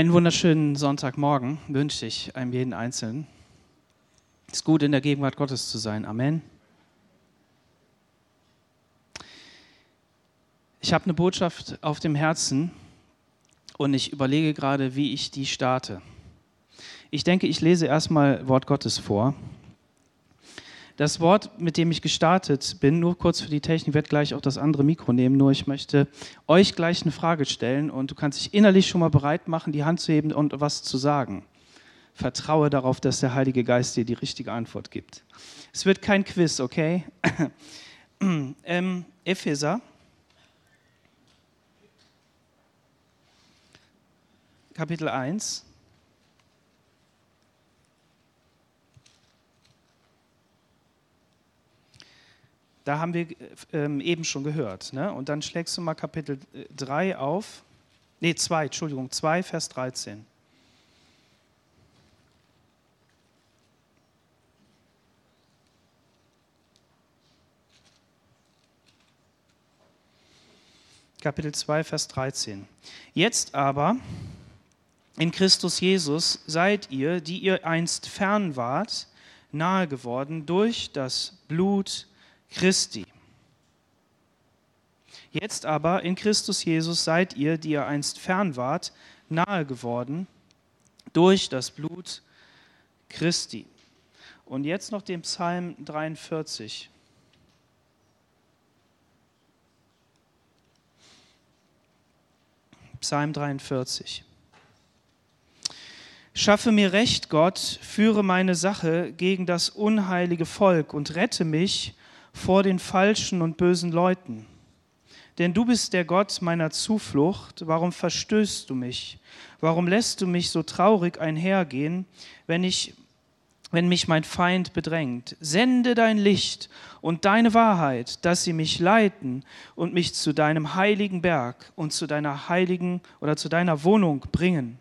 Einen wunderschönen Sonntagmorgen wünsche ich einem jeden Einzelnen. Es ist gut, in der Gegenwart Gottes zu sein. Amen. Ich habe eine Botschaft auf dem Herzen und ich überlege gerade, wie ich die starte. Ich denke, ich lese erstmal Wort Gottes vor. Das Wort, mit dem ich gestartet bin, nur kurz für die Technik, werde gleich auch das andere Mikro nehmen, nur ich möchte euch gleich eine Frage stellen und du kannst dich innerlich schon mal bereit machen, die Hand zu heben und was zu sagen. Vertraue darauf, dass der Heilige Geist dir die richtige Antwort gibt. Es wird kein Quiz, okay? ähm, Epheser. Kapitel 1. Da haben wir ähm, eben schon gehört. Ne? Und dann schlägst du mal Kapitel 3 äh, auf. Nee, 2, Entschuldigung, 2, Vers 13. Kapitel 2, Vers 13. Jetzt aber, in Christus Jesus, seid ihr, die ihr einst fern wart, nahe geworden durch das Blut Christi. Jetzt aber in Christus Jesus seid ihr, die ihr einst fern wart, nahe geworden durch das Blut Christi. Und jetzt noch den Psalm 43. Psalm 43. Schaffe mir Recht, Gott, führe meine Sache gegen das unheilige Volk und rette mich vor den falschen und bösen Leuten. Denn du bist der Gott meiner Zuflucht. Warum verstößt du mich? Warum lässt du mich so traurig einhergehen, wenn ich wenn mich mein Feind bedrängt. Sende dein Licht und deine Wahrheit, dass sie mich leiten und mich zu deinem heiligen Berg und zu deiner heiligen oder zu deiner Wohnung bringen.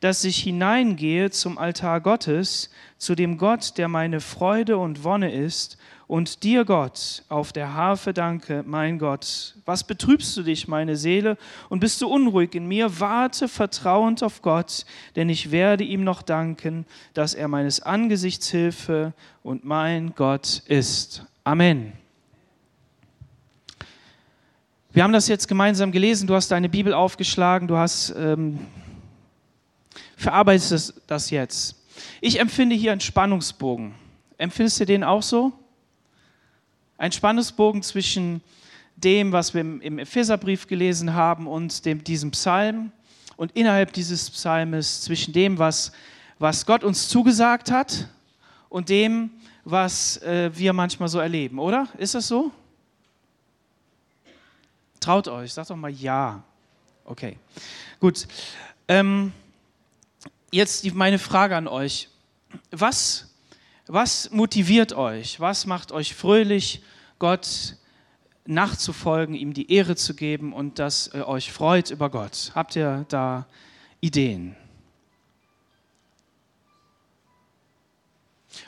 Dass ich hineingehe zum Altar Gottes, zu dem Gott, der meine Freude und Wonne ist, und dir, Gott, auf der Harfe danke, mein Gott. Was betrübst du dich, meine Seele, und bist du unruhig in mir? Warte vertrauend auf Gott, denn ich werde ihm noch danken, dass er meines Angesichts Hilfe und mein Gott ist. Amen. Wir haben das jetzt gemeinsam gelesen. Du hast deine Bibel aufgeschlagen. Du hast ähm, verarbeitet das jetzt. Ich empfinde hier einen Spannungsbogen. Empfindest du den auch so? Ein Spannungsbogen zwischen dem, was wir im Epheserbrief gelesen haben, und dem, diesem Psalm. Und innerhalb dieses Psalmes zwischen dem, was, was Gott uns zugesagt hat, und dem, was äh, wir manchmal so erleben, oder? Ist das so? Traut euch, sagt doch mal ja. Okay, gut. Ähm, jetzt die, meine Frage an euch. Was was motiviert euch? Was macht euch fröhlich, Gott nachzufolgen, ihm die Ehre zu geben und dass ihr euch freut über Gott? Habt ihr da Ideen?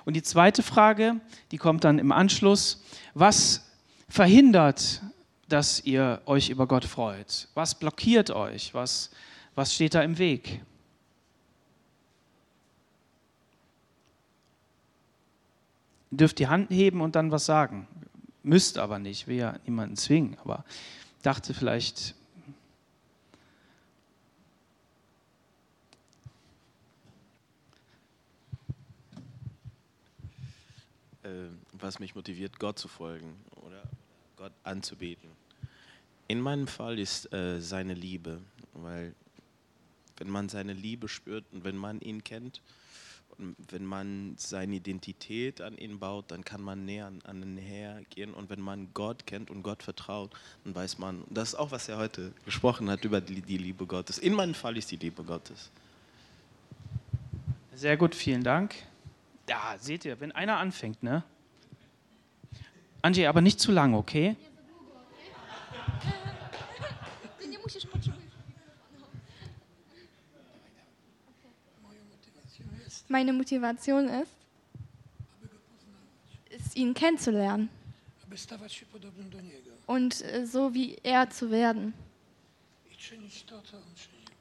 Und die zweite Frage, die kommt dann im Anschluss. Was verhindert, dass ihr euch über Gott freut? Was blockiert euch? Was, was steht da im Weg? Ihr dürft die Hand heben und dann was sagen. Müsst aber nicht, will ja niemanden zwingen, aber dachte vielleicht. Äh, was mich motiviert, Gott zu folgen oder Gott anzubeten. In meinem Fall ist äh, seine Liebe, weil wenn man seine Liebe spürt und wenn man ihn kennt, wenn man seine Identität an ihn baut, dann kann man näher an ihn hergehen. Und wenn man Gott kennt und Gott vertraut, dann weiß man, das ist auch, was er heute gesprochen hat über die, die Liebe Gottes. In meinem Fall ist die Liebe Gottes. Sehr gut, vielen Dank. Ja, seht ihr, wenn einer anfängt, ne? Angie, aber nicht zu lang, okay? Meine Motivation ist, ist ihn kennenzulernen. Und äh, so wie er zu werden.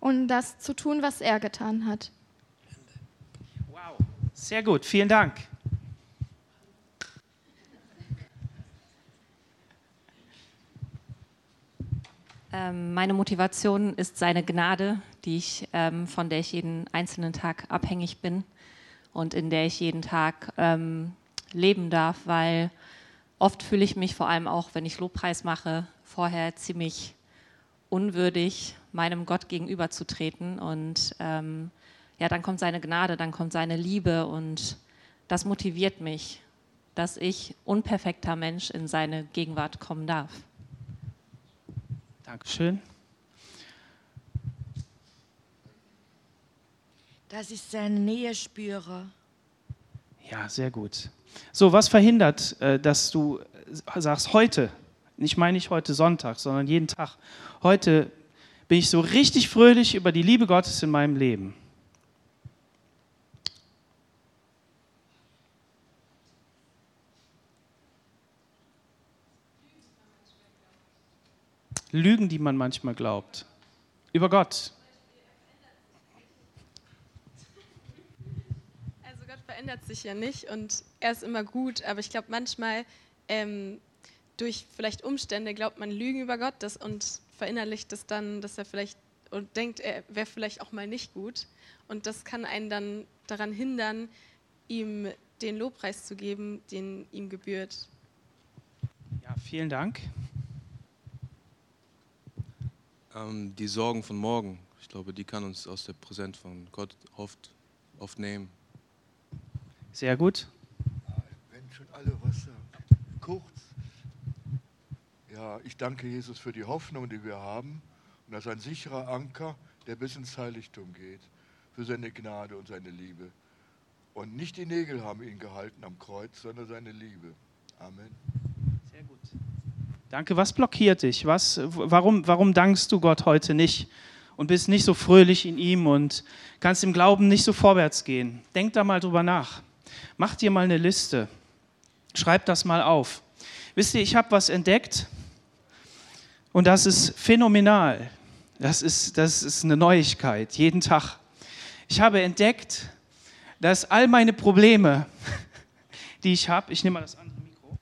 Und das zu tun, was er getan hat. Wow, sehr gut, vielen Dank. Ähm, meine Motivation ist seine Gnade, die ich, ähm, von der ich jeden einzelnen Tag abhängig bin und in der ich jeden Tag ähm, leben darf, weil oft fühle ich mich vor allem auch, wenn ich Lobpreis mache, vorher ziemlich unwürdig, meinem Gott gegenüberzutreten. Und ähm, ja, dann kommt seine Gnade, dann kommt seine Liebe und das motiviert mich, dass ich unperfekter Mensch in seine Gegenwart kommen darf. Dankeschön. Dass ich seine Nähe spüre. Ja, sehr gut. So, was verhindert, äh, dass du sagst, heute, ich meine nicht heute Sonntag, sondern jeden Tag, heute bin ich so richtig fröhlich über die Liebe Gottes in meinem Leben? Lügen, die man manchmal glaubt. Über Gott. Also Gott verändert sich ja nicht und er ist immer gut, aber ich glaube manchmal ähm, durch vielleicht Umstände glaubt man Lügen über Gott das, und verinnerlicht es dann, dass er vielleicht und denkt, er wäre vielleicht auch mal nicht gut. Und das kann einen dann daran hindern, ihm den Lobpreis zu geben, den ihm gebührt. Ja, vielen Dank. Ähm, die Sorgen von morgen, ich glaube, die kann uns aus der Präsenz von Gott oft, oft nehmen. Sehr gut. Wenn schon alle was sagen. Kurz. Ja, ich danke Jesus für die Hoffnung, die wir haben. Und das ist ein sicherer Anker, der bis ins Heiligtum geht. Für seine Gnade und seine Liebe. Und nicht die Nägel haben ihn gehalten am Kreuz, sondern seine Liebe. Amen. Sehr gut. Danke. Was blockiert dich? Was, warum, warum dankst du Gott heute nicht und bist nicht so fröhlich in ihm und kannst im Glauben nicht so vorwärts gehen? Denk da mal drüber nach. Mach dir mal eine Liste. Schreib das mal auf. Wisst ihr, ich habe was entdeckt und das ist phänomenal. Das ist, das ist eine Neuigkeit, jeden Tag. Ich habe entdeckt, dass all meine Probleme, die ich habe, ich nehme mal das andere Mikro.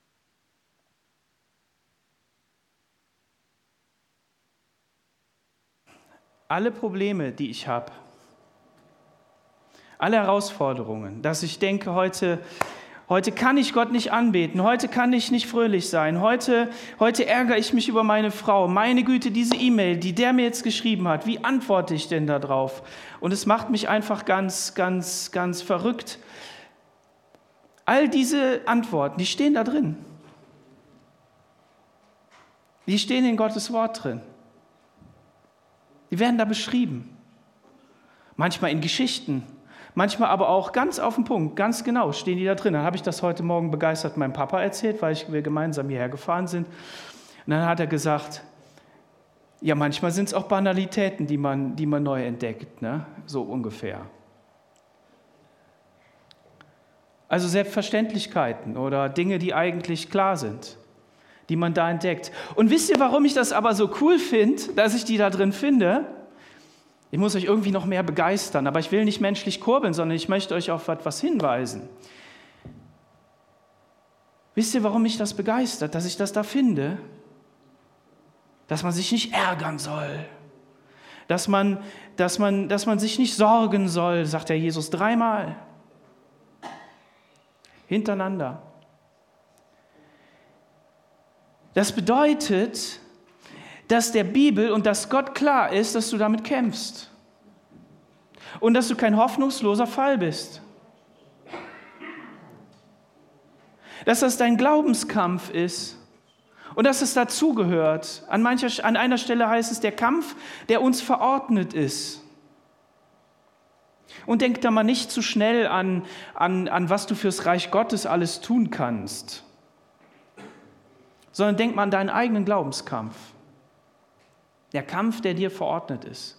Alle Probleme, die ich habe, alle Herausforderungen, dass ich denke, heute, heute kann ich Gott nicht anbeten, heute kann ich nicht fröhlich sein, heute, heute ärgere ich mich über meine Frau. Meine Güte, diese E-Mail, die der mir jetzt geschrieben hat, wie antworte ich denn darauf? Und es macht mich einfach ganz, ganz, ganz verrückt. All diese Antworten, die stehen da drin. Die stehen in Gottes Wort drin. Die werden da beschrieben. Manchmal in Geschichten, manchmal aber auch ganz auf den Punkt, ganz genau stehen die da drin. Dann habe ich das heute Morgen begeistert meinem Papa erzählt, weil wir gemeinsam hierher gefahren sind. Und dann hat er gesagt, ja, manchmal sind es auch Banalitäten, die man, die man neu entdeckt, ne? so ungefähr. Also Selbstverständlichkeiten oder Dinge, die eigentlich klar sind, die man da entdeckt. Und wisst ihr, warum ich das aber so cool finde, dass ich die da drin finde? Ich muss euch irgendwie noch mehr begeistern, aber ich will nicht menschlich kurbeln, sondern ich möchte euch auf etwas hinweisen. Wisst ihr, warum mich das begeistert, dass ich das da finde? Dass man sich nicht ärgern soll, dass man, dass man, dass man sich nicht sorgen soll, sagt der Jesus dreimal hintereinander. Das bedeutet, dass der Bibel und dass Gott klar ist, dass du damit kämpfst. Und dass du kein hoffnungsloser Fall bist. Dass das dein Glaubenskampf ist und dass es dazugehört. An, mancher, an einer Stelle heißt es der Kampf, der uns verordnet ist. Und denk da mal nicht zu schnell an, an, an was du fürs Reich Gottes alles tun kannst, sondern denk mal an deinen eigenen Glaubenskampf. Der Kampf, der dir verordnet ist.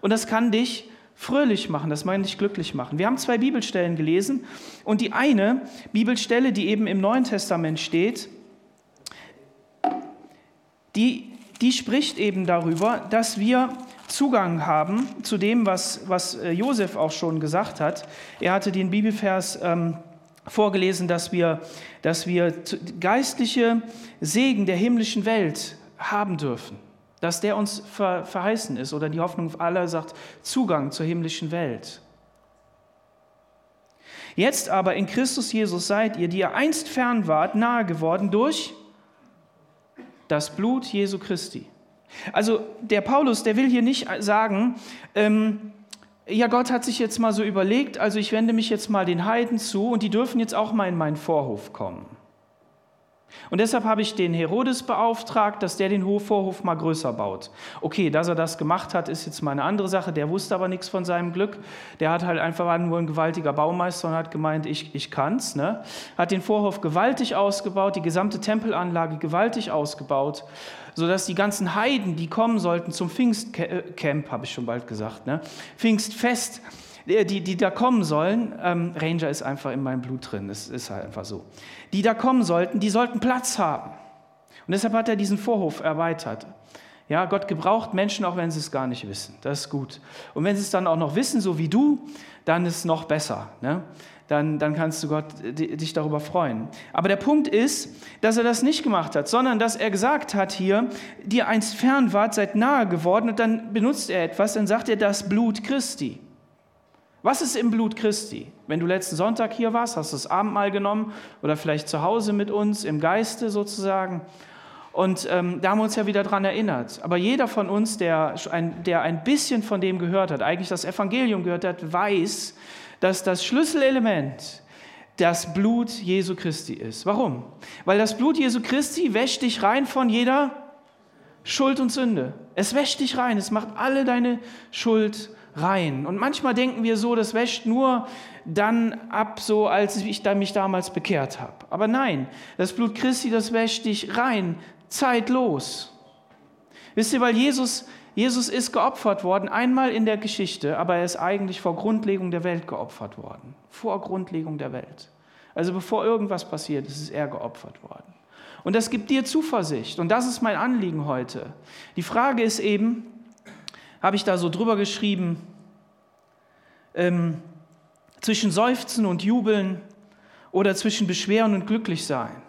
Und das kann dich fröhlich machen, das meine ich glücklich machen. Wir haben zwei Bibelstellen gelesen und die eine Bibelstelle, die eben im Neuen Testament steht, die, die spricht eben darüber, dass wir Zugang haben zu dem, was, was äh, Josef auch schon gesagt hat. Er hatte den Bibelvers ähm, vorgelesen, dass wir, dass wir geistliche Segen der himmlischen Welt haben dürfen. Dass der uns ver, verheißen ist oder die Hoffnung aller sagt, Zugang zur himmlischen Welt. Jetzt aber in Christus Jesus seid ihr, die ihr einst fern wart, nahe geworden durch das Blut Jesu Christi. Also der Paulus, der will hier nicht sagen, ähm, ja, Gott hat sich jetzt mal so überlegt, also ich wende mich jetzt mal den Heiden zu und die dürfen jetzt auch mal in meinen Vorhof kommen. Und deshalb habe ich den Herodes beauftragt, dass der den Vorhof mal größer baut. Okay, dass er das gemacht hat, ist jetzt mal eine andere Sache. Der wusste aber nichts von seinem Glück. Der hat halt einfach nur ein gewaltiger Baumeister und hat gemeint, ich, ich kann's. Ne? Hat den Vorhof gewaltig ausgebaut, die gesamte Tempelanlage gewaltig ausgebaut, sodass die ganzen Heiden, die kommen sollten zum Pfingstcamp, habe ich schon bald gesagt, ne? Pfingstfest, die, die da kommen sollen, ähm, Ranger ist einfach in meinem Blut drin, das ist halt einfach so, die da kommen sollten, die sollten Platz haben. Und deshalb hat er diesen Vorhof erweitert. Ja, Gott gebraucht Menschen, auch wenn sie es gar nicht wissen. Das ist gut. Und wenn sie es dann auch noch wissen, so wie du, dann ist es noch besser. Ne? Dann, dann kannst du Gott dich darüber freuen. Aber der Punkt ist, dass er das nicht gemacht hat, sondern dass er gesagt hat hier, die einst fern wart, seid nahe geworden. Und dann benutzt er etwas, dann sagt er das Blut Christi. Was ist im Blut Christi? Wenn du letzten Sonntag hier warst, hast du das Abendmahl genommen oder vielleicht zu Hause mit uns im Geiste sozusagen. Und ähm, da haben wir uns ja wieder daran erinnert. Aber jeder von uns, der ein, der ein bisschen von dem gehört hat, eigentlich das Evangelium gehört hat, weiß, dass das Schlüsselelement das Blut Jesu Christi ist. Warum? Weil das Blut Jesu Christi wäscht dich rein von jeder Schuld und Sünde. Es wäscht dich rein, es macht alle deine Schuld rein. Und manchmal denken wir so, das wäscht nur dann ab, so als ich mich damals bekehrt habe. Aber nein, das Blut Christi, das wäscht dich rein, zeitlos. Wisst ihr, weil Jesus, Jesus ist geopfert worden, einmal in der Geschichte, aber er ist eigentlich vor Grundlegung der Welt geopfert worden. Vor Grundlegung der Welt. Also bevor irgendwas passiert ist, ist er geopfert worden. Und das gibt dir Zuversicht. Und das ist mein Anliegen heute. Die Frage ist eben, habe ich da so drüber geschrieben, ähm, zwischen Seufzen und Jubeln oder zwischen Beschweren und Glücklichsein.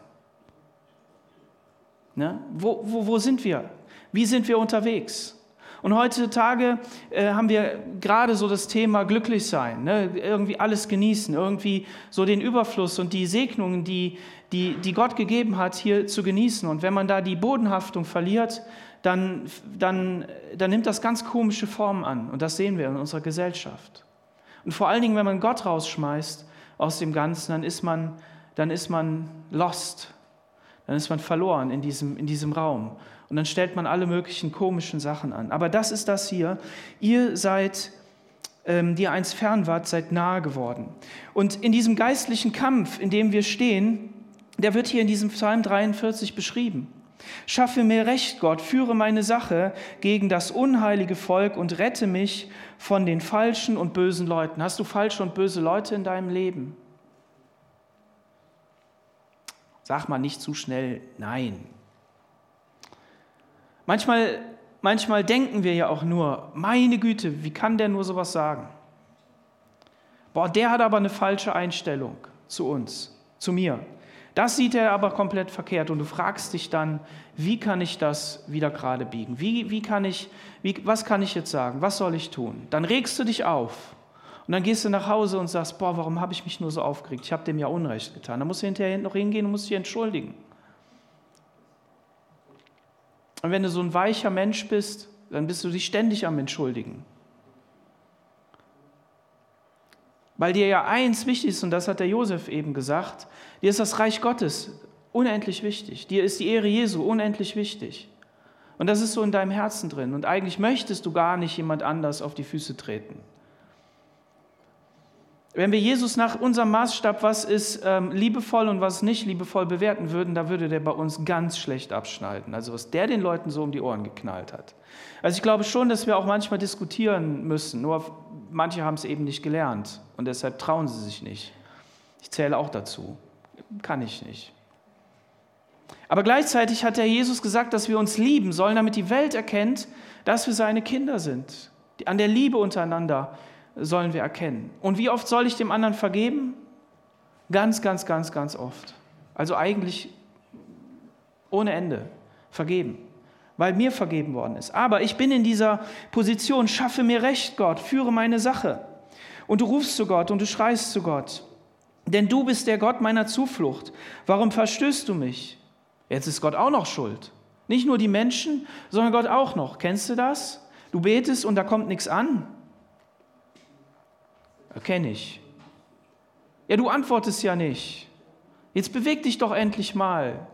Ne? Wo, wo, wo sind wir? Wie sind wir unterwegs? Und heutzutage äh, haben wir gerade so das Thema glücklich sein, ne? irgendwie alles genießen, irgendwie so den Überfluss und die Segnungen, die, die, die Gott gegeben hat, hier zu genießen. Und wenn man da die Bodenhaftung verliert, dann, dann, dann nimmt das ganz komische Formen an. Und das sehen wir in unserer Gesellschaft. Und vor allen Dingen, wenn man Gott rausschmeißt aus dem Ganzen, dann ist man, dann ist man lost. Dann ist man verloren in diesem, in diesem Raum. Und dann stellt man alle möglichen komischen Sachen an. Aber das ist das hier. Ihr seid, ähm, die ihr einst fern wart, seid nahe geworden. Und in diesem geistlichen Kampf, in dem wir stehen, der wird hier in diesem Psalm 43 beschrieben. Schaffe mir Recht, Gott, führe meine Sache gegen das unheilige Volk und rette mich von den falschen und bösen Leuten. Hast du falsche und böse Leute in deinem Leben? Sag mal nicht zu schnell Nein. Manchmal, manchmal denken wir ja auch nur, meine Güte, wie kann der nur sowas sagen? Boah, der hat aber eine falsche Einstellung zu uns, zu mir. Das sieht er aber komplett verkehrt und du fragst dich dann, wie kann ich das wieder gerade biegen? Wie, wie kann ich, wie, was kann ich jetzt sagen? Was soll ich tun? Dann regst du dich auf und dann gehst du nach Hause und sagst, boah, warum habe ich mich nur so aufgeregt? Ich habe dem ja Unrecht getan. Dann musst du hinterher noch hingehen und musst dich entschuldigen. Und wenn du so ein weicher Mensch bist, dann bist du dich ständig am Entschuldigen. Weil dir ja eins wichtig ist, und das hat der Josef eben gesagt, dir ist das Reich Gottes unendlich wichtig. Dir ist die Ehre Jesu unendlich wichtig. Und das ist so in deinem Herzen drin. Und eigentlich möchtest du gar nicht jemand anders auf die Füße treten. Wenn wir Jesus nach unserem Maßstab, was ist ähm, liebevoll und was nicht liebevoll bewerten würden, da würde der bei uns ganz schlecht abschneiden. Also was der den Leuten so um die Ohren geknallt hat. Also ich glaube schon, dass wir auch manchmal diskutieren müssen. Nur manche haben es eben nicht gelernt und deshalb trauen sie sich nicht. Ich zähle auch dazu. Kann ich nicht. Aber gleichzeitig hat der Jesus gesagt, dass wir uns lieben sollen, damit die Welt erkennt, dass wir seine Kinder sind. An der Liebe untereinander sollen wir erkennen. Und wie oft soll ich dem anderen vergeben? Ganz, ganz, ganz, ganz oft. Also eigentlich ohne Ende vergeben, weil mir vergeben worden ist. Aber ich bin in dieser Position, schaffe mir Recht, Gott, führe meine Sache. Und du rufst zu Gott und du schreist zu Gott. Denn du bist der Gott meiner Zuflucht. Warum verstößt du mich? Jetzt ist Gott auch noch schuld. Nicht nur die Menschen, sondern Gott auch noch. Kennst du das? Du betest und da kommt nichts an. Erkenne ich. Ja, du antwortest ja nicht. Jetzt beweg dich doch endlich mal.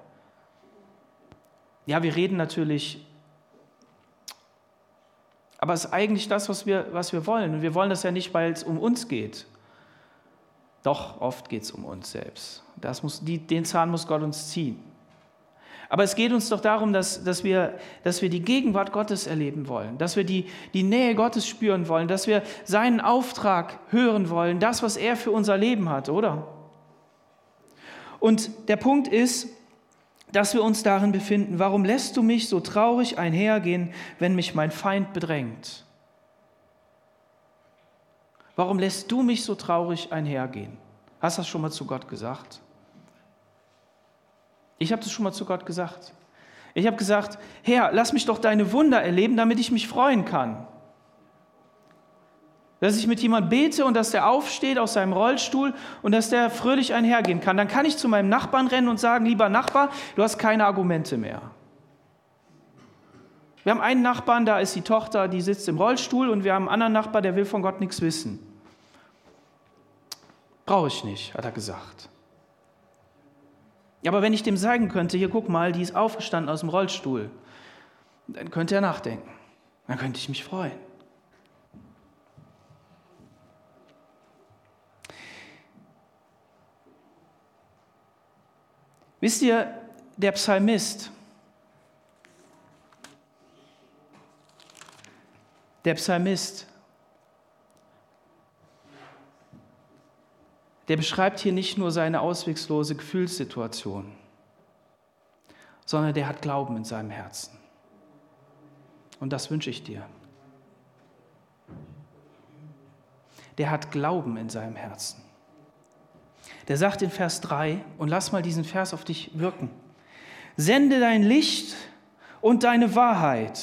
Ja, wir reden natürlich, aber es ist eigentlich das, was wir, was wir wollen. Und wir wollen das ja nicht, weil es um uns geht. Doch, oft geht es um uns selbst. Das muss, die, den Zahn muss Gott uns ziehen. Aber es geht uns doch darum, dass, dass, wir, dass wir die Gegenwart Gottes erleben wollen, dass wir die, die Nähe Gottes spüren wollen, dass wir seinen Auftrag hören wollen, das, was er für unser Leben hat, oder? Und der Punkt ist, dass wir uns darin befinden. Warum lässt du mich so traurig einhergehen, wenn mich mein Feind bedrängt? Warum lässt du mich so traurig einhergehen? Hast du das schon mal zu Gott gesagt? Ich habe das schon mal zu Gott gesagt. Ich habe gesagt, Herr, lass mich doch deine Wunder erleben, damit ich mich freuen kann. Dass ich mit jemandem bete und dass der aufsteht aus seinem Rollstuhl und dass der fröhlich einhergehen kann. Dann kann ich zu meinem Nachbarn rennen und sagen, lieber Nachbar, du hast keine Argumente mehr. Wir haben einen Nachbarn, da ist die Tochter, die sitzt im Rollstuhl und wir haben einen anderen Nachbar, der will von Gott nichts wissen. Brauche ich nicht, hat er gesagt. Aber wenn ich dem sagen könnte, hier guck mal, die ist aufgestanden aus dem Rollstuhl, dann könnte er nachdenken. Dann könnte ich mich freuen. Wisst ihr, der Psalmist, der Psalmist, der beschreibt hier nicht nur seine auswegslose Gefühlssituation, sondern der hat Glauben in seinem Herzen. Und das wünsche ich dir. Der hat Glauben in seinem Herzen der sagt in Vers 3, und lass mal diesen Vers auf dich wirken, sende dein Licht und deine Wahrheit,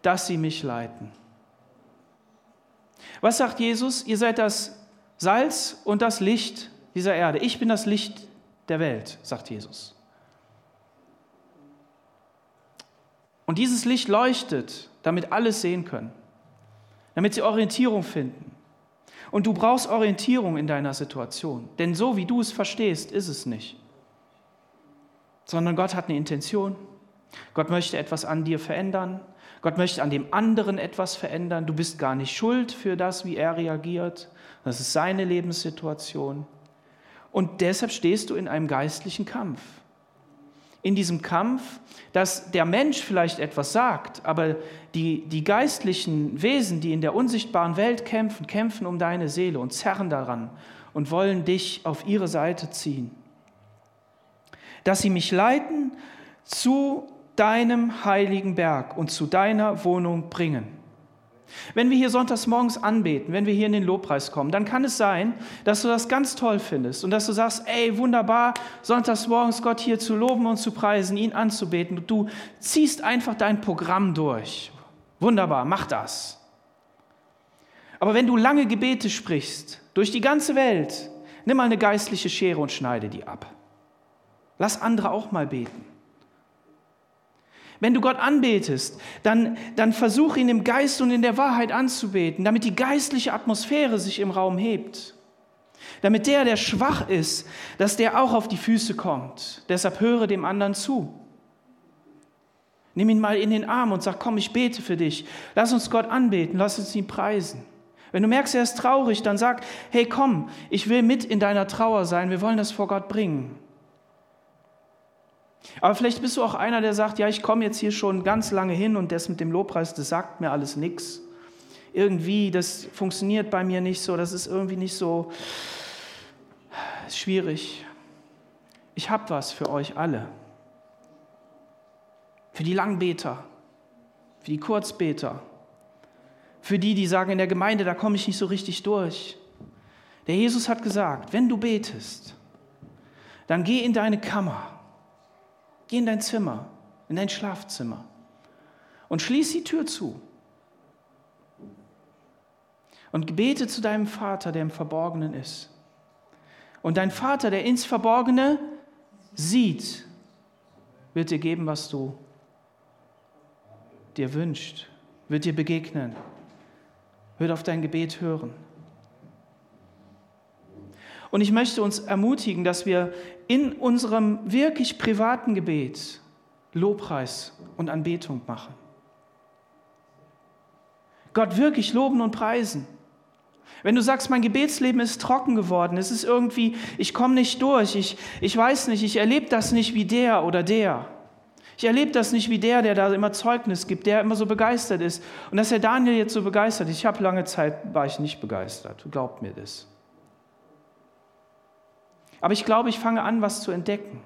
dass sie mich leiten. Was sagt Jesus? Ihr seid das Salz und das Licht dieser Erde. Ich bin das Licht der Welt, sagt Jesus. Und dieses Licht leuchtet, damit alles sehen können, damit sie Orientierung finden. Und du brauchst Orientierung in deiner Situation. Denn so wie du es verstehst, ist es nicht. Sondern Gott hat eine Intention. Gott möchte etwas an dir verändern. Gott möchte an dem anderen etwas verändern. Du bist gar nicht schuld für das, wie er reagiert. Das ist seine Lebenssituation. Und deshalb stehst du in einem geistlichen Kampf in diesem Kampf, dass der Mensch vielleicht etwas sagt, aber die, die geistlichen Wesen, die in der unsichtbaren Welt kämpfen, kämpfen um deine Seele und zerren daran und wollen dich auf ihre Seite ziehen. Dass sie mich leiten zu deinem heiligen Berg und zu deiner Wohnung bringen. Wenn wir hier sonntags morgens anbeten, wenn wir hier in den Lobpreis kommen, dann kann es sein, dass du das ganz toll findest und dass du sagst, ey, wunderbar, sonntags morgens Gott hier zu loben und zu preisen, ihn anzubeten. Du ziehst einfach dein Programm durch. Wunderbar, mach das. Aber wenn du lange Gebete sprichst, durch die ganze Welt, nimm mal eine geistliche Schere und schneide die ab. Lass andere auch mal beten. Wenn du Gott anbetest, dann, dann versuch ihn im Geist und in der Wahrheit anzubeten, damit die geistliche Atmosphäre sich im Raum hebt. Damit der, der schwach ist, dass der auch auf die Füße kommt. Deshalb höre dem anderen zu. Nimm ihn mal in den Arm und sag, komm, ich bete für dich. Lass uns Gott anbeten, lass uns ihn preisen. Wenn du merkst, er ist traurig, dann sag, hey, komm, ich will mit in deiner Trauer sein, wir wollen das vor Gott bringen. Aber vielleicht bist du auch einer, der sagt, ja, ich komme jetzt hier schon ganz lange hin und das mit dem Lobpreis, das sagt mir alles nichts. Irgendwie, das funktioniert bei mir nicht so, das ist irgendwie nicht so schwierig. Ich habe was für euch alle. Für die Langbeter, für die Kurzbeter, für die, die sagen in der Gemeinde, da komme ich nicht so richtig durch. Der Jesus hat gesagt, wenn du betest, dann geh in deine Kammer, geh in dein Zimmer, in dein Schlafzimmer und schließ die Tür zu. Und bete zu deinem Vater, der im Verborgenen ist. Und dein Vater, der ins Verborgene sieht, wird dir geben, was du dir wünscht, wird dir begegnen, wird auf dein Gebet hören. Und ich möchte uns ermutigen, dass wir in unserem wirklich privaten Gebet Lobpreis und Anbetung machen. Gott wirklich loben und preisen. Wenn du sagst, mein Gebetsleben ist trocken geworden, es ist irgendwie, ich komme nicht durch, ich, ich weiß nicht, ich erlebe das nicht wie der oder der. Ich erlebe das nicht wie der, der da immer Zeugnis gibt, der immer so begeistert ist. Und dass der Daniel jetzt so begeistert ist, ich habe lange Zeit, war ich nicht begeistert, glaubt mir das. Aber ich glaube, ich fange an, was zu entdecken.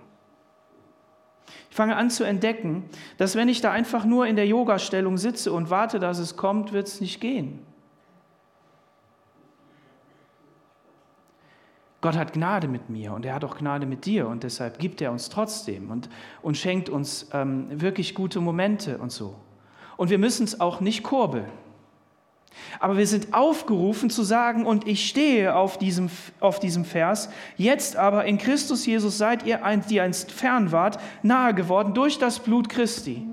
Ich fange an zu entdecken, dass wenn ich da einfach nur in der Yoga-Stellung sitze und warte, dass es kommt, wird es nicht gehen. Gott hat Gnade mit mir und er hat auch Gnade mit dir und deshalb gibt er uns trotzdem und, und schenkt uns ähm, wirklich gute Momente und so. Und wir müssen es auch nicht kurbeln. Aber wir sind aufgerufen zu sagen, und ich stehe auf diesem, auf diesem Vers, jetzt aber in Christus Jesus seid ihr, die einst fern wart, nahe geworden durch das Blut Christi.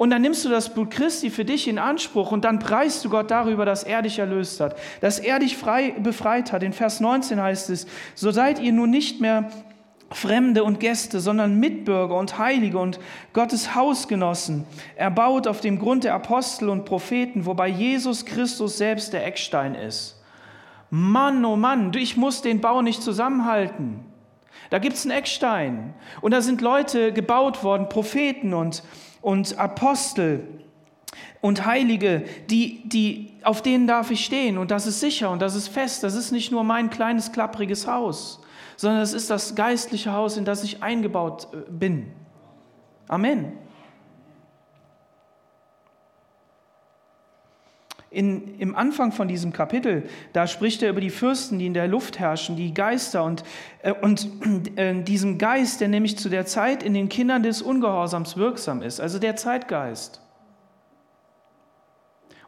Und dann nimmst du das Blut Christi für dich in Anspruch und dann preist du Gott darüber, dass er dich erlöst hat, dass er dich frei befreit hat. In Vers 19 heißt es, so seid ihr nun nicht mehr Fremde und Gäste, sondern Mitbürger und Heilige und Gottes Hausgenossen, erbaut auf dem Grund der Apostel und Propheten, wobei Jesus Christus selbst der Eckstein ist. Mann, oh Mann, ich muss den Bau nicht zusammenhalten. Da gibt es einen Eckstein und da sind Leute gebaut worden, Propheten und und Apostel und Heilige, die, die, auf denen darf ich stehen und das ist sicher und das ist fest. Das ist nicht nur mein kleines, klappriges Haus, sondern es ist das geistliche Haus, in das ich eingebaut äh, bin. Amen. In, Im Anfang von diesem Kapitel, da spricht er über die Fürsten, die in der Luft herrschen, die Geister und, äh, und äh, diesem Geist, der nämlich zu der Zeit in den Kindern des Ungehorsams wirksam ist, also der Zeitgeist.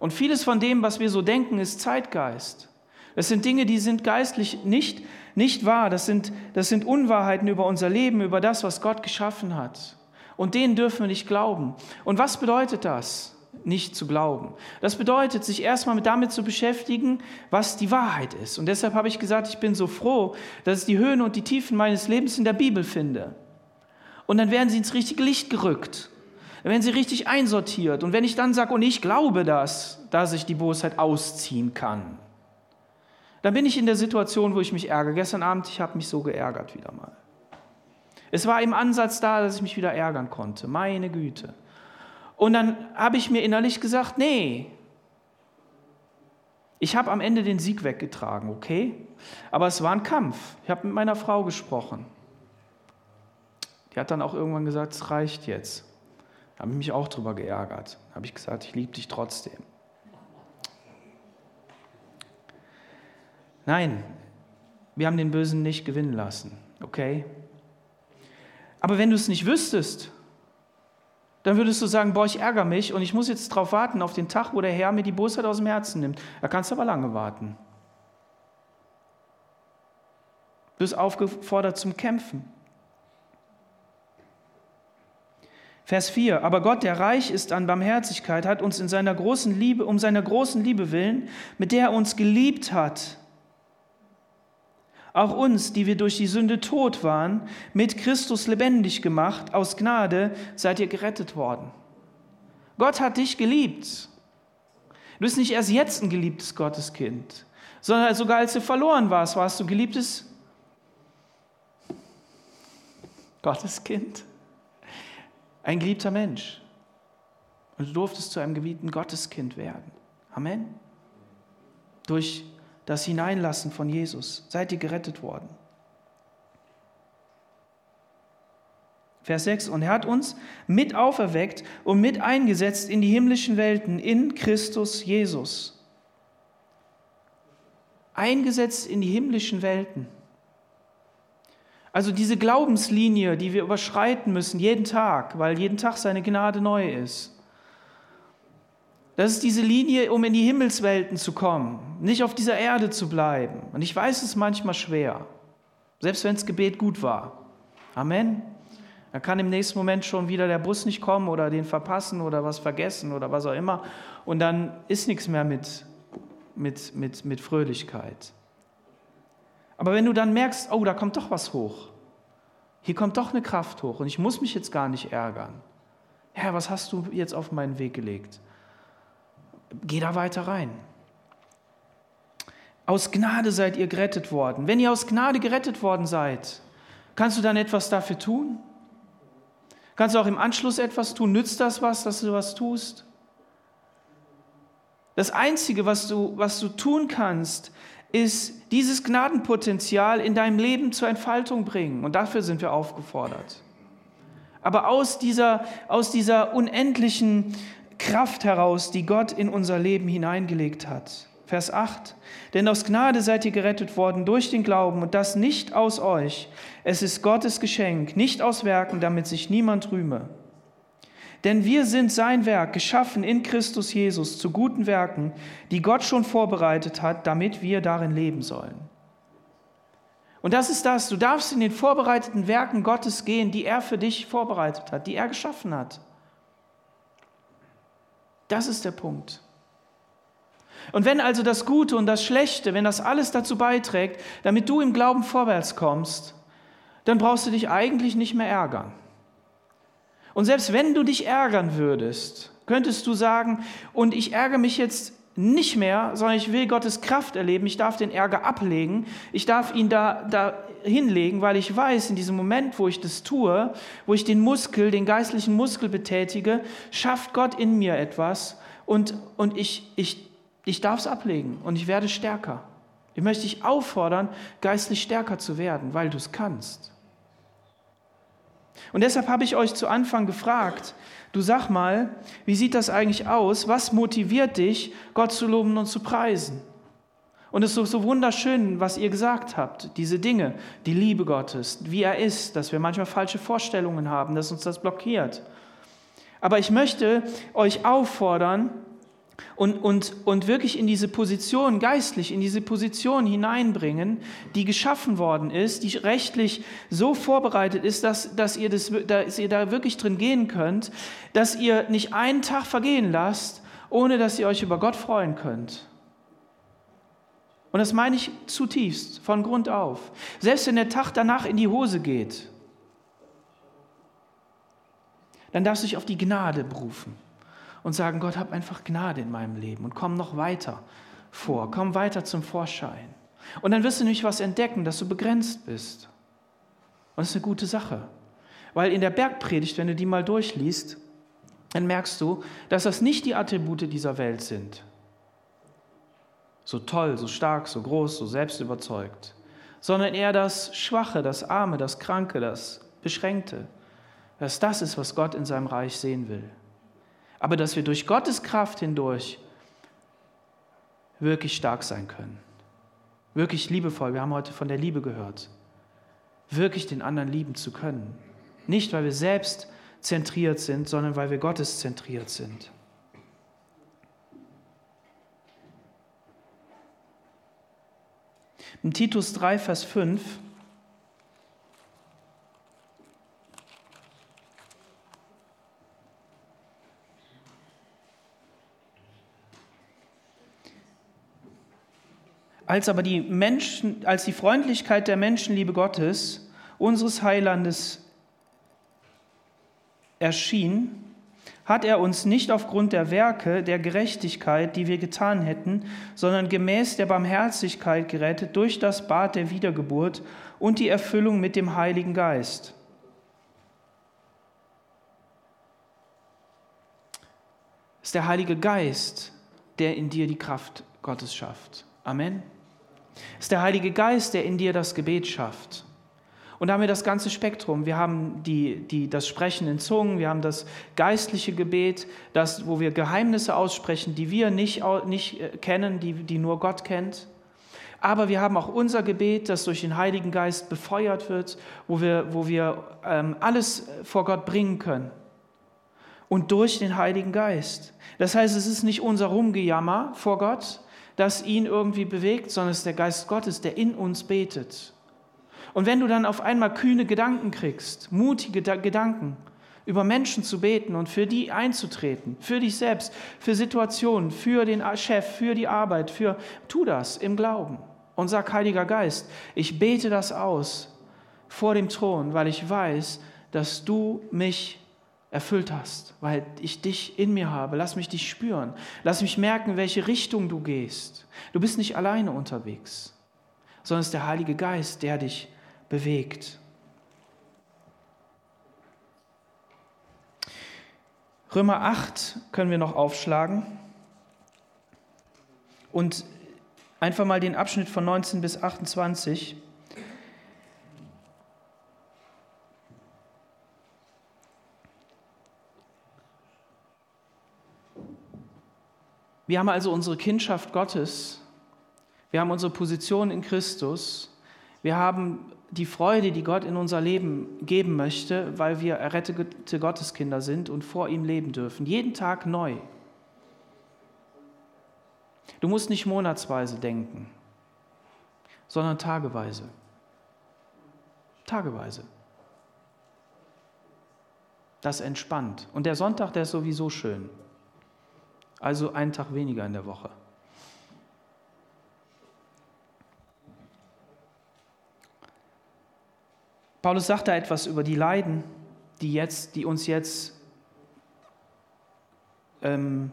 Und vieles von dem, was wir so denken, ist Zeitgeist. Das sind Dinge, die sind geistlich nicht, nicht wahr. Das sind, das sind Unwahrheiten über unser Leben, über das, was Gott geschaffen hat. Und denen dürfen wir nicht glauben. Und was bedeutet das? nicht zu glauben. Das bedeutet, sich erstmal damit zu beschäftigen, was die Wahrheit ist. Und deshalb habe ich gesagt, ich bin so froh, dass ich die Höhen und die Tiefen meines Lebens in der Bibel finde. Und dann werden sie ins richtige Licht gerückt. Dann werden sie richtig einsortiert. Und wenn ich dann sage, und ich glaube das, dass ich die Bosheit ausziehen kann, dann bin ich in der Situation, wo ich mich ärgere. Gestern Abend, ich habe mich so geärgert wieder mal. Es war im Ansatz da, dass ich mich wieder ärgern konnte. Meine Güte. Und dann habe ich mir innerlich gesagt, nee, ich habe am Ende den Sieg weggetragen, okay? Aber es war ein Kampf. Ich habe mit meiner Frau gesprochen. Die hat dann auch irgendwann gesagt, es reicht jetzt. Da habe ich mich auch drüber geärgert. Da habe ich gesagt, ich liebe dich trotzdem. Nein, wir haben den Bösen nicht gewinnen lassen, okay? Aber wenn du es nicht wüsstest, dann würdest du sagen, boah, ich ärgere mich und ich muss jetzt darauf warten, auf den Tag, wo der Herr mir die Bosheit aus dem Herzen nimmt. Da kannst du aber lange warten. Du bist aufgefordert zum Kämpfen. Vers 4. Aber Gott, der reich ist an Barmherzigkeit, hat uns in seiner großen Liebe, um seiner großen Liebe willen, mit der er uns geliebt hat, auch uns, die wir durch die Sünde tot waren, mit Christus lebendig gemacht, aus Gnade seid ihr gerettet worden. Gott hat dich geliebt. Du bist nicht erst jetzt ein geliebtes Gotteskind, sondern sogar als du verloren warst, warst du geliebtes Gotteskind. Ein geliebter Mensch. Und du durftest zu einem geliebten Gotteskind werden. Amen. Durch das Hineinlassen von Jesus. Seid ihr gerettet worden. Vers 6. Und er hat uns mit auferweckt und mit eingesetzt in die himmlischen Welten in Christus Jesus. Eingesetzt in die himmlischen Welten. Also diese Glaubenslinie, die wir überschreiten müssen, jeden Tag, weil jeden Tag seine Gnade neu ist. Das ist diese Linie, um in die Himmelswelten zu kommen, nicht auf dieser Erde zu bleiben. Und ich weiß, es ist manchmal schwer, selbst wenn das Gebet gut war. Amen. Da kann im nächsten Moment schon wieder der Bus nicht kommen oder den verpassen oder was vergessen oder was auch immer. Und dann ist nichts mehr mit, mit, mit, mit Fröhlichkeit. Aber wenn du dann merkst, oh, da kommt doch was hoch, hier kommt doch eine Kraft hoch und ich muss mich jetzt gar nicht ärgern. Herr, was hast du jetzt auf meinen Weg gelegt? Geh da weiter rein. Aus Gnade seid ihr gerettet worden. Wenn ihr aus Gnade gerettet worden seid, kannst du dann etwas dafür tun? Kannst du auch im Anschluss etwas tun? Nützt das was, dass du was tust? Das Einzige, was du, was du tun kannst, ist dieses Gnadenpotenzial in deinem Leben zur Entfaltung bringen. Und dafür sind wir aufgefordert. Aber aus dieser, aus dieser unendlichen Kraft heraus, die Gott in unser Leben hineingelegt hat. Vers 8. Denn aus Gnade seid ihr gerettet worden durch den Glauben und das nicht aus euch. Es ist Gottes Geschenk, nicht aus Werken, damit sich niemand rühme. Denn wir sind sein Werk, geschaffen in Christus Jesus zu guten Werken, die Gott schon vorbereitet hat, damit wir darin leben sollen. Und das ist das, du darfst in den vorbereiteten Werken Gottes gehen, die er für dich vorbereitet hat, die er geschaffen hat. Das ist der Punkt. Und wenn also das Gute und das Schlechte, wenn das alles dazu beiträgt, damit du im Glauben vorwärts kommst, dann brauchst du dich eigentlich nicht mehr ärgern. Und selbst wenn du dich ärgern würdest, könntest du sagen, und ich ärgere mich jetzt nicht mehr, sondern ich will Gottes Kraft erleben, ich darf den Ärger ablegen, ich darf ihn da, da hinlegen, weil ich weiß, in diesem Moment, wo ich das tue, wo ich den Muskel, den geistlichen Muskel betätige, schafft Gott in mir etwas und, und ich, ich, ich darf es ablegen und ich werde stärker. Ich möchte dich auffordern, geistlich stärker zu werden, weil du es kannst. Und deshalb habe ich euch zu Anfang gefragt, du sag mal, wie sieht das eigentlich aus? Was motiviert dich, Gott zu loben und zu preisen? Und es ist so wunderschön, was ihr gesagt habt, diese Dinge, die Liebe Gottes, wie er ist, dass wir manchmal falsche Vorstellungen haben, dass uns das blockiert. Aber ich möchte euch auffordern, und, und, und wirklich in diese Position, geistlich in diese Position hineinbringen, die geschaffen worden ist, die rechtlich so vorbereitet ist, dass, dass, ihr, das, dass ihr da wirklich drin gehen könnt, dass ihr nicht einen Tag vergehen lasst, ohne dass ihr euch über Gott freuen könnt. Und das meine ich zutiefst, von Grund auf. Selbst wenn der Tag danach in die Hose geht, dann darfst du dich auf die Gnade berufen und sagen, Gott, hab einfach Gnade in meinem Leben und komm noch weiter vor, komm weiter zum Vorschein. Und dann wirst du nämlich was entdecken, dass du begrenzt bist. Und das ist eine gute Sache. Weil in der Bergpredigt, wenn du die mal durchliest, dann merkst du, dass das nicht die Attribute dieser Welt sind. So toll, so stark, so groß, so selbstüberzeugt. Sondern eher das Schwache, das Arme, das Kranke, das Beschränkte. Dass das ist, was Gott in seinem Reich sehen will aber dass wir durch Gottes Kraft hindurch wirklich stark sein können. Wirklich liebevoll. Wir haben heute von der Liebe gehört. Wirklich den anderen lieben zu können. Nicht, weil wir selbst zentriert sind, sondern weil wir Gottes zentriert sind. In Titus 3, Vers 5 Als aber die Menschen, als die Freundlichkeit der Menschenliebe Gottes, unseres Heilandes, erschien, hat er uns nicht aufgrund der Werke der Gerechtigkeit, die wir getan hätten, sondern gemäß der Barmherzigkeit gerettet durch das Bad der Wiedergeburt und die Erfüllung mit dem Heiligen Geist. Es ist der Heilige Geist, der in dir die Kraft Gottes schafft. Amen. Ist der Heilige Geist, der in dir das Gebet schafft. Und da haben wir das ganze Spektrum. Wir haben die, die, das Sprechen in Zungen, wir haben das geistliche Gebet, das, wo wir Geheimnisse aussprechen, die wir nicht, nicht äh, kennen, die, die nur Gott kennt. Aber wir haben auch unser Gebet, das durch den Heiligen Geist befeuert wird, wo wir, wo wir ähm, alles vor Gott bringen können. Und durch den Heiligen Geist. Das heißt, es ist nicht unser Rumgejammer vor Gott, das ihn irgendwie bewegt, sondern es ist der Geist Gottes, der in uns betet. Und wenn du dann auf einmal kühne Gedanken kriegst, mutige Gedanken, über Menschen zu beten und für die einzutreten, für dich selbst, für Situationen, für den Chef, für die Arbeit, für tu das im Glauben und sag Heiliger Geist, ich bete das aus vor dem Thron, weil ich weiß, dass du mich erfüllt hast, weil ich dich in mir habe. Lass mich dich spüren. Lass mich merken, welche Richtung du gehst. Du bist nicht alleine unterwegs, sondern es ist der Heilige Geist, der dich bewegt. Römer 8 können wir noch aufschlagen und einfach mal den Abschnitt von 19 bis 28. Wir haben also unsere Kindschaft Gottes, wir haben unsere Position in Christus, wir haben die Freude, die Gott in unser Leben geben möchte, weil wir errettete Gotteskinder sind und vor ihm leben dürfen. Jeden Tag neu. Du musst nicht monatsweise denken, sondern tageweise. Tageweise. Das entspannt. Und der Sonntag, der ist sowieso schön also einen Tag weniger in der Woche. Paulus sagt da etwas über die Leiden, die, jetzt, die uns jetzt ähm,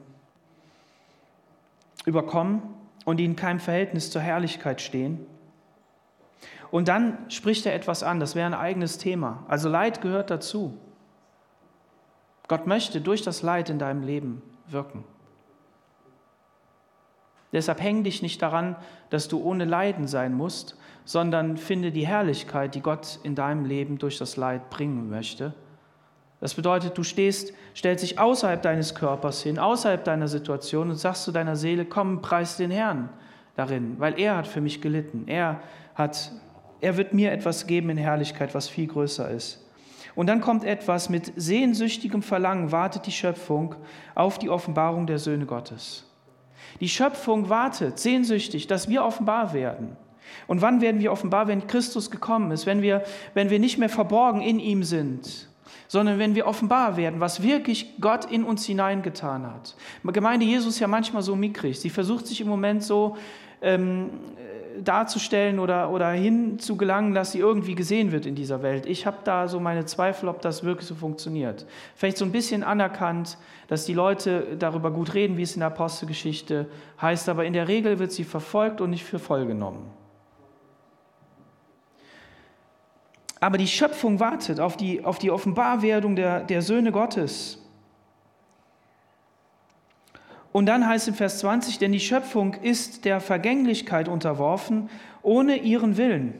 überkommen und die in keinem Verhältnis zur Herrlichkeit stehen. Und dann spricht er etwas an, das wäre ein eigenes Thema. Also Leid gehört dazu. Gott möchte durch das Leid in deinem Leben wirken. Deshalb häng dich nicht daran, dass du ohne Leiden sein musst, sondern finde die Herrlichkeit, die Gott in deinem Leben durch das Leid bringen möchte. Das bedeutet, du stehst, stellst dich außerhalb deines Körpers hin, außerhalb deiner Situation und sagst zu deiner Seele, komm, preis den Herrn darin, weil er hat für mich gelitten. Er hat, er wird mir etwas geben in Herrlichkeit, was viel größer ist. Und dann kommt etwas mit sehnsüchtigem Verlangen, wartet die Schöpfung auf die Offenbarung der Söhne Gottes. Die Schöpfung wartet sehnsüchtig, dass wir offenbar werden. Und wann werden wir offenbar, wenn Christus gekommen ist, wenn wir, wenn wir nicht mehr verborgen in ihm sind, sondern wenn wir offenbar werden, was wirklich Gott in uns hineingetan hat. Gemeinde Jesus ist ja manchmal so mickrig. Sie versucht sich im Moment so ähm, darzustellen oder, oder hinzugelangen, dass sie irgendwie gesehen wird in dieser Welt. Ich habe da so meine Zweifel, ob das wirklich so funktioniert. Vielleicht so ein bisschen anerkannt, dass die Leute darüber gut reden, wie es in der Apostelgeschichte heißt, aber in der Regel wird sie verfolgt und nicht für voll genommen. Aber die Schöpfung wartet auf die, auf die Offenbarwerdung der, der Söhne Gottes. Und dann heißt im Vers 20, denn die Schöpfung ist der Vergänglichkeit unterworfen, ohne ihren Willen.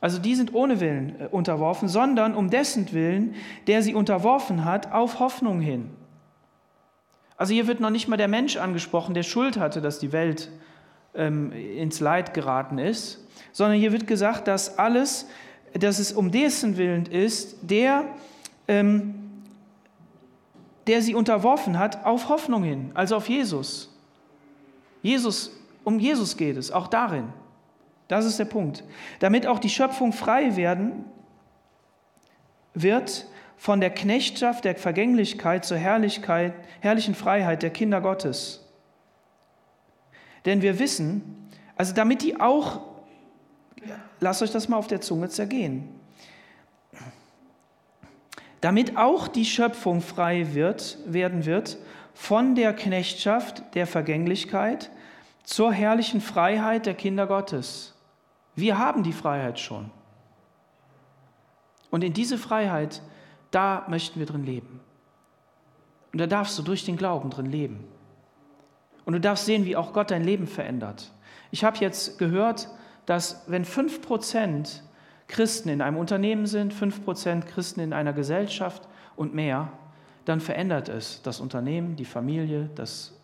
Also die sind ohne Willen äh, unterworfen, sondern um dessen Willen, der sie unterworfen hat, auf Hoffnung hin. Also hier wird noch nicht mal der Mensch angesprochen, der Schuld hatte, dass die Welt ähm, ins Leid geraten ist, sondern hier wird gesagt, dass alles, dass es um dessen Willen ist, der ähm, der sie unterworfen hat, auf Hoffnung hin, also auf Jesus. Jesus, um Jesus geht es, auch darin. Das ist der Punkt. Damit auch die Schöpfung frei werden wird von der Knechtschaft der Vergänglichkeit zur Herrlichkeit, herrlichen Freiheit der Kinder Gottes. Denn wir wissen, also damit die auch, lasst euch das mal auf der Zunge zergehen, damit auch die Schöpfung frei wird, werden wird von der Knechtschaft der Vergänglichkeit zur herrlichen Freiheit der Kinder Gottes. Wir haben die Freiheit schon. Und in diese Freiheit, da möchten wir drin leben. Und da darfst du durch den Glauben drin leben. Und du darfst sehen, wie auch Gott dein Leben verändert. Ich habe jetzt gehört dass wenn 5% Christen in einem Unternehmen sind, 5% Christen in einer Gesellschaft und mehr, dann verändert es das Unternehmen, die Familie, das,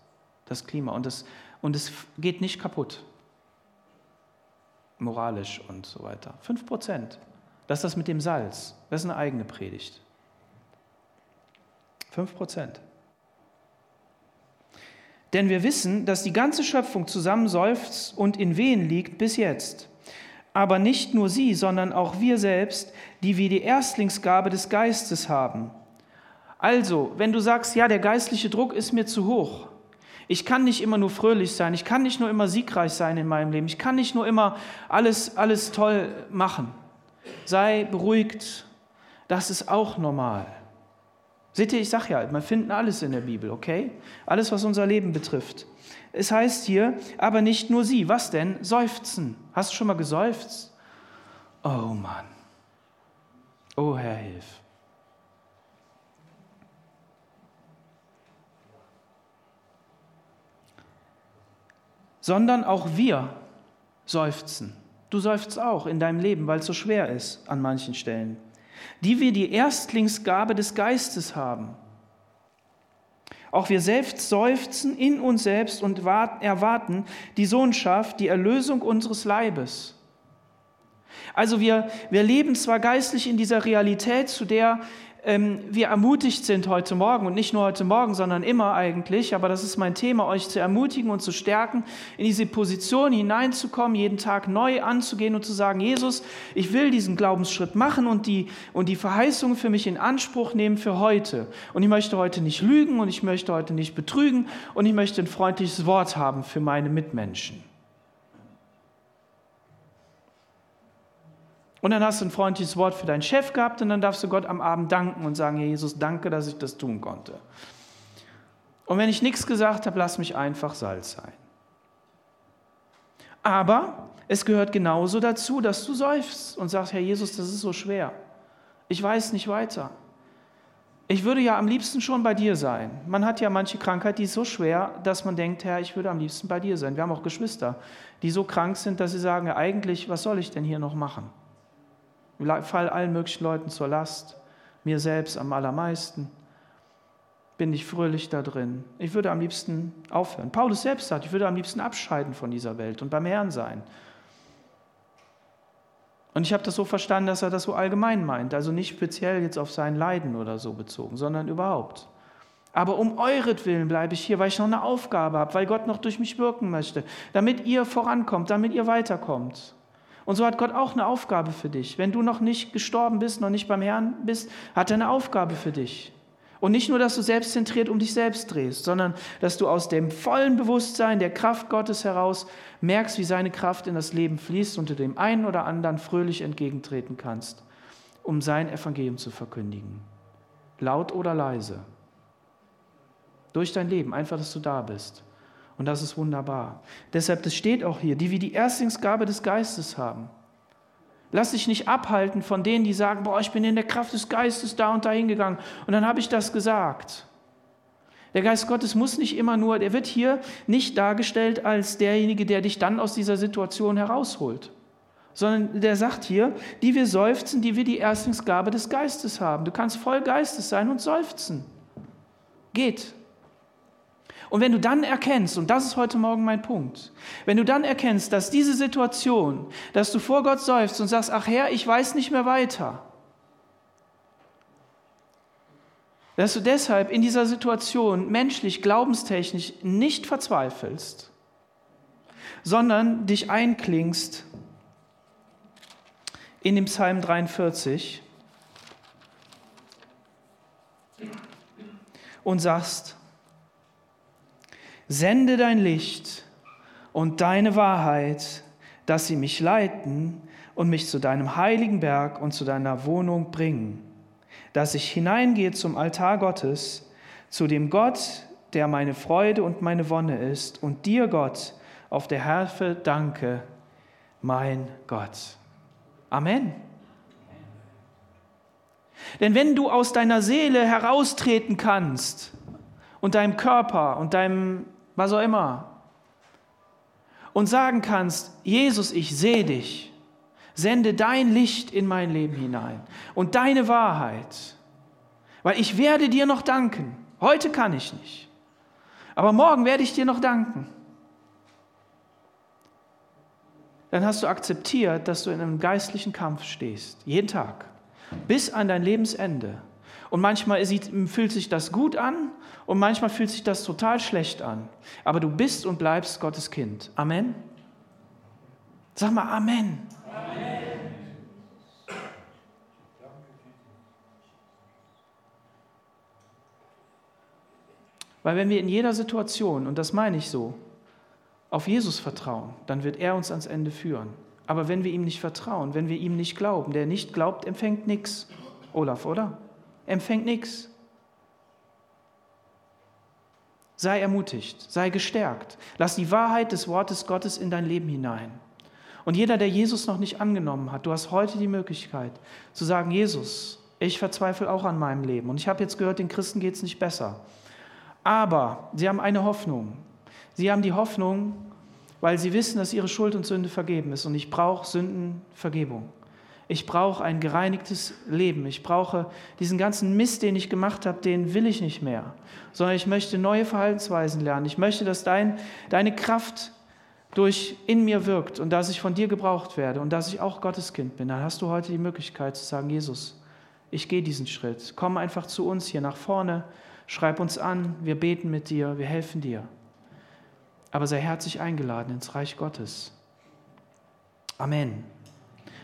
das Klima und es, und es geht nicht kaputt. Moralisch und so weiter. 5%. Das ist das mit dem Salz. Das ist eine eigene Predigt. 5%. Denn wir wissen, dass die ganze Schöpfung zusammen seufzt und in Wehen liegt bis jetzt. Aber nicht nur sie, sondern auch wir selbst, die wir die Erstlingsgabe des Geistes haben. Also, wenn du sagst, ja, der geistliche Druck ist mir zu hoch, ich kann nicht immer nur fröhlich sein, ich kann nicht nur immer siegreich sein in meinem Leben, ich kann nicht nur immer alles, alles toll machen. Sei beruhigt, das ist auch normal. Seht ihr, ich sage ja, wir finden alles in der Bibel, okay? Alles, was unser Leben betrifft. Es heißt hier, aber nicht nur sie. Was denn? Seufzen. Hast du schon mal geseufzt? Oh Mann. Oh Herr, hilf. Sondern auch wir seufzen. Du seufzt auch in deinem Leben, weil es so schwer ist an manchen Stellen die wir die Erstlingsgabe des Geistes haben. Auch wir selbst seufzen in uns selbst und erwarten die Sohnschaft, die Erlösung unseres Leibes. Also wir, wir leben zwar geistlich in dieser Realität, zu der ähm, wir ermutigt sind heute Morgen und nicht nur heute Morgen, sondern immer eigentlich, aber das ist mein Thema, euch zu ermutigen und zu stärken, in diese Position hineinzukommen, jeden Tag neu anzugehen und zu sagen, Jesus, ich will diesen Glaubensschritt machen und die, und die Verheißung für mich in Anspruch nehmen für heute. Und ich möchte heute nicht lügen und ich möchte heute nicht betrügen und ich möchte ein freundliches Wort haben für meine Mitmenschen. Und dann hast du ein freundliches Wort für deinen Chef gehabt und dann darfst du Gott am Abend danken und sagen, Jesus, danke, dass ich das tun konnte. Und wenn ich nichts gesagt habe, lass mich einfach Salz sein. Aber es gehört genauso dazu, dass du seufzt und sagst, Herr Jesus, das ist so schwer. Ich weiß nicht weiter. Ich würde ja am liebsten schon bei dir sein. Man hat ja manche Krankheit, die ist so schwer, dass man denkt, Herr, ich würde am liebsten bei dir sein. Wir haben auch Geschwister, die so krank sind, dass sie sagen, eigentlich, was soll ich denn hier noch machen? Fall allen möglichen Leuten zur Last, mir selbst am allermeisten. Bin ich fröhlich da drin. Ich würde am liebsten aufhören. Paulus selbst sagt, ich würde am liebsten abscheiden von dieser Welt und beim Herrn sein. Und ich habe das so verstanden, dass er das so allgemein meint, also nicht speziell jetzt auf sein Leiden oder so bezogen, sondern überhaupt. Aber um euretwillen bleibe ich hier, weil ich noch eine Aufgabe habe, weil Gott noch durch mich wirken möchte, damit ihr vorankommt, damit ihr weiterkommt. Und so hat Gott auch eine Aufgabe für dich. Wenn du noch nicht gestorben bist, noch nicht beim Herrn bist, hat er eine Aufgabe für dich. Und nicht nur, dass du selbstzentriert um dich selbst drehst, sondern dass du aus dem vollen Bewusstsein der Kraft Gottes heraus merkst, wie seine Kraft in das Leben fließt und du dem einen oder anderen fröhlich entgegentreten kannst, um sein Evangelium zu verkündigen. Laut oder leise. Durch dein Leben, einfach, dass du da bist. Und das ist wunderbar. Deshalb, das steht auch hier, die wir die Erstlingsgabe des Geistes haben. Lass dich nicht abhalten von denen, die sagen, boah, ich bin in der Kraft des Geistes da und da hingegangen und dann habe ich das gesagt. Der Geist Gottes muss nicht immer nur, der wird hier nicht dargestellt als derjenige, der dich dann aus dieser Situation herausholt, sondern der sagt hier, die wir seufzen, die wir die Erstlingsgabe des Geistes haben. Du kannst voll Geistes sein und seufzen. Geht. Und wenn du dann erkennst, und das ist heute Morgen mein Punkt, wenn du dann erkennst, dass diese Situation, dass du vor Gott seufzt und sagst, ach Herr, ich weiß nicht mehr weiter, dass du deshalb in dieser Situation menschlich, glaubenstechnisch nicht verzweifelst, sondern dich einklingst in dem Psalm 43 und sagst, Sende dein Licht und deine Wahrheit, dass sie mich leiten und mich zu deinem heiligen Berg und zu deiner Wohnung bringen, dass ich hineingehe zum Altar Gottes, zu dem Gott, der meine Freude und meine Wonne ist, und dir, Gott, auf der Harfe danke, mein Gott. Amen. Denn wenn du aus deiner Seele heraustreten kannst und deinem Körper und deinem was auch immer. und sagen kannst, Jesus, ich sehe dich. Sende dein Licht in mein Leben hinein und deine Wahrheit. Weil ich werde dir noch danken. Heute kann ich nicht. Aber morgen werde ich dir noch danken. Dann hast du akzeptiert, dass du in einem geistlichen Kampf stehst. Jeden Tag. Bis an dein Lebensende. Und manchmal sieht, fühlt sich das gut an und manchmal fühlt sich das total schlecht an. Aber du bist und bleibst Gottes Kind. Amen. Sag mal Amen. Amen. Weil wenn wir in jeder Situation, und das meine ich so, auf Jesus vertrauen, dann wird er uns ans Ende führen. Aber wenn wir ihm nicht vertrauen, wenn wir ihm nicht glauben, der nicht glaubt, empfängt nichts. Olaf, oder? Empfängt nichts. Sei ermutigt, sei gestärkt. Lass die Wahrheit des Wortes Gottes in dein Leben hinein. Und jeder, der Jesus noch nicht angenommen hat, du hast heute die Möglichkeit zu sagen, Jesus, ich verzweifle auch an meinem Leben. Und ich habe jetzt gehört, den Christen geht es nicht besser. Aber sie haben eine Hoffnung. Sie haben die Hoffnung, weil sie wissen, dass ihre Schuld und Sünde vergeben ist. Und ich brauche Sündenvergebung. Ich brauche ein gereinigtes Leben. Ich brauche diesen ganzen Mist, den ich gemacht habe, den will ich nicht mehr. Sondern ich möchte neue Verhaltensweisen lernen. Ich möchte, dass dein, deine Kraft durch in mir wirkt und dass ich von dir gebraucht werde und dass ich auch Gottes Kind bin. Dann hast du heute die Möglichkeit zu sagen, Jesus, ich gehe diesen Schritt. Komm einfach zu uns hier nach vorne, schreib uns an, wir beten mit dir, wir helfen dir. Aber sei herzlich eingeladen ins Reich Gottes. Amen.